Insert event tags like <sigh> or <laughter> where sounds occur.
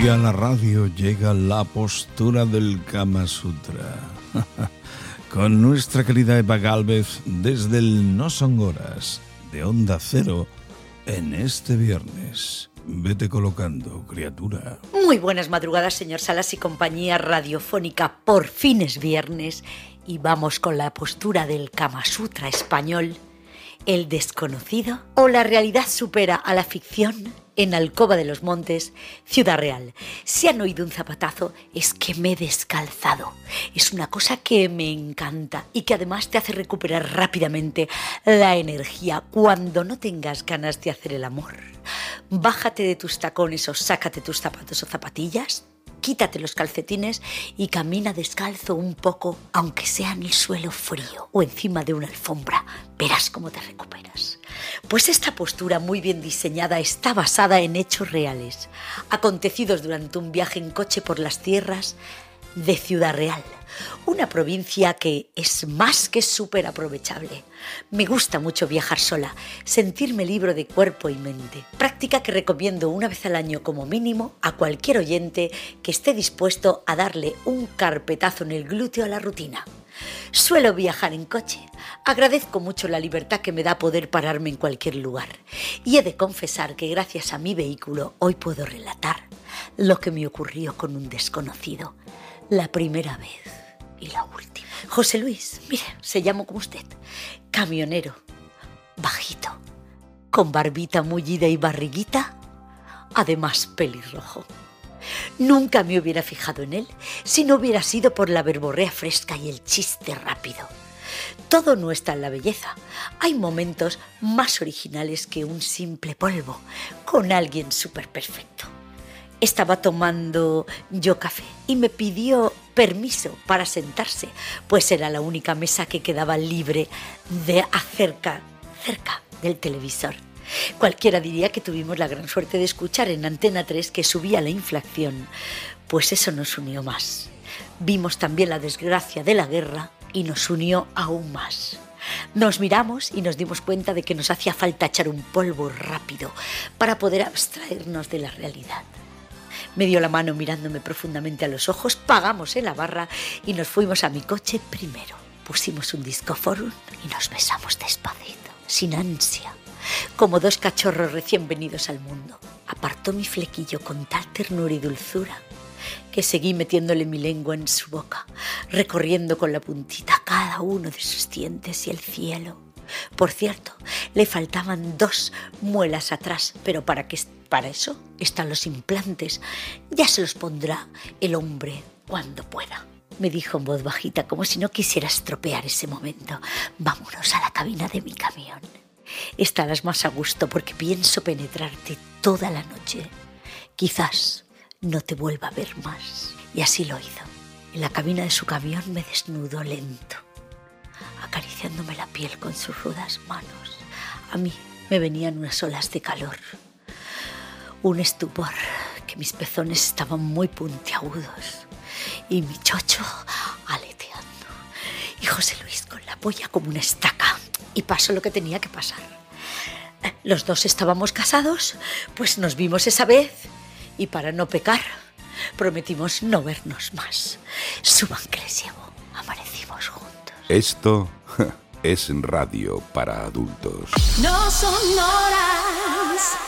Y a la radio llega la postura del Kama Sutra. <laughs> Con nuestra querida Eva Galvez desde el No Son Horas de Onda Cero en este viernes. Vete colocando, criatura. Muy buenas madrugadas, señor Salas y compañía radiofónica. Por fin es viernes y vamos con la postura del Kama Sutra español. El desconocido o la realidad supera a la ficción en Alcoba de los Montes, Ciudad Real. Si han oído un zapatazo, es que me he descalzado. Es una cosa que me encanta y que además te hace recuperar rápidamente la energía cuando no tengas ganas de hacer el amor. Bájate de tus tacones o sácate tus zapatos o zapatillas, quítate los calcetines y camina descalzo un poco, aunque sea en el suelo frío o encima de una alfombra. Verás cómo te recuperas. Pues esta postura muy bien diseñada está basada en hechos reales, acontecidos durante un viaje en coche por las tierras de Ciudad Real, una provincia que es más que súper aprovechable. Me gusta mucho viajar sola, sentirme libre de cuerpo y mente, práctica que recomiendo una vez al año como mínimo a cualquier oyente que esté dispuesto a darle un carpetazo en el glúteo a la rutina. Suelo viajar en coche. Agradezco mucho la libertad que me da poder pararme en cualquier lugar. Y he de confesar que gracias a mi vehículo hoy puedo relatar lo que me ocurrió con un desconocido. La primera vez y la última. José Luis, mire, se llama como usted. Camionero. Bajito. Con barbita mullida y barriguita. Además pelirrojo. Nunca me hubiera fijado en él si no hubiera sido por la verborrea fresca y el chiste rápido. Todo no está en la belleza. Hay momentos más originales que un simple polvo con alguien súper perfecto. Estaba tomando yo café y me pidió permiso para sentarse, pues era la única mesa que quedaba libre de acerca, cerca del televisor. Cualquiera diría que tuvimos la gran suerte de escuchar en Antena 3 que subía la inflación, pues eso nos unió más. Vimos también la desgracia de la guerra y nos unió aún más. Nos miramos y nos dimos cuenta de que nos hacía falta echar un polvo rápido para poder abstraernos de la realidad. Me dio la mano mirándome profundamente a los ojos, pagamos en la barra y nos fuimos a mi coche primero. Pusimos un disco forum y nos besamos despacito, sin ansia, como dos cachorros recién venidos al mundo. Apartó mi flequillo con tal ternura y dulzura que seguí metiéndole mi lengua en su boca, recorriendo con la puntita cada uno de sus dientes y el cielo. Por cierto, le faltaban dos muelas atrás, pero para que para eso están los implantes. Ya se los pondrá el hombre cuando pueda. Me dijo en voz bajita, como si no quisiera estropear ese momento. Vámonos a la cabina de mi camión. Estarás más a gusto porque pienso penetrarte toda la noche. Quizás no te vuelva a ver más. Y así lo hizo. En la cabina de su camión me desnudó lento, acariciándome la piel con sus rudas manos. A mí me venían unas olas de calor un estupor, que mis pezones estaban muy puntiagudos y mi chocho aleteando. Y José Luis con la polla como una estaca. Y pasó lo que tenía que pasar. Los dos estábamos casados, pues nos vimos esa vez y para no pecar prometimos no vernos más. Suban que les llevo, amanecimos juntos. Esto <laughs> es radio para adultos. No son horas